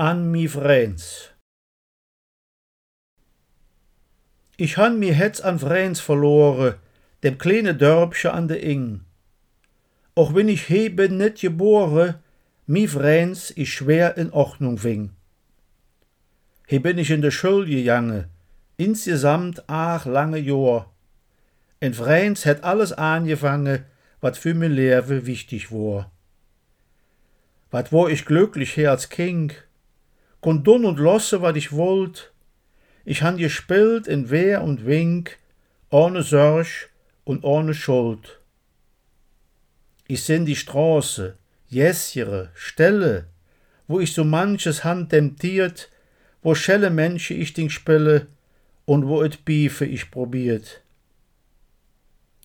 an mi Vrens. Ich han mi hetz an Vrens verlore, dem kleine Dörbsche an de Ing. Och wenn ich hebe net gebore, mi Vrens ich schwer in Ordnung wing. He bin ich in de Schul gegangen, insgesamt ach lange Jor. In Vrens het alles angefangen, wat für mir Lewe wichtig war. Wat wo ich glücklich her als King, kon dun und losse, wat ich wollt. Ich han gespielt in Wehr und Wink, ohne Sorg und ohne Schuld. Ich seh die Straße, Jesjere, Stelle, wo ich so manches Hand temptiert, wo schelle Menschen ich ding spelle und wo et Biefe ich probiert.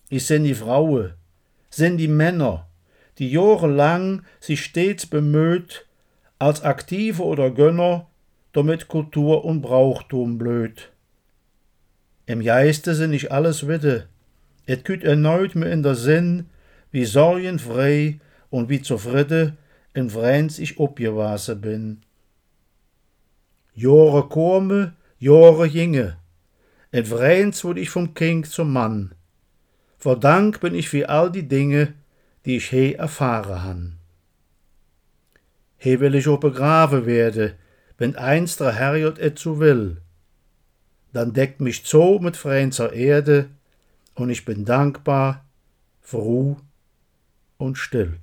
Ich seh die Frauen, sehn die Männer, die jahrelang sich stets bemüht, als Aktive oder Gönner, damit Kultur und Brauchtum blöd. Im Geiste sind ich alles witte, et küt erneut mir in der Sinn, wie sorgenfrei und wie zufrieden in Vreins ich obgewase bin. Jahre komme, Jahre jinge, in Vreins wurde ich vom Kind zum Mann. Vor Dank bin ich für all die Dinge, die ich he erfahren han. He will ich auch begraben werde, wenn einst der Herrgott et zu will. Dann deckt mich zo mit freinzer Erde, und ich bin dankbar, froh und still.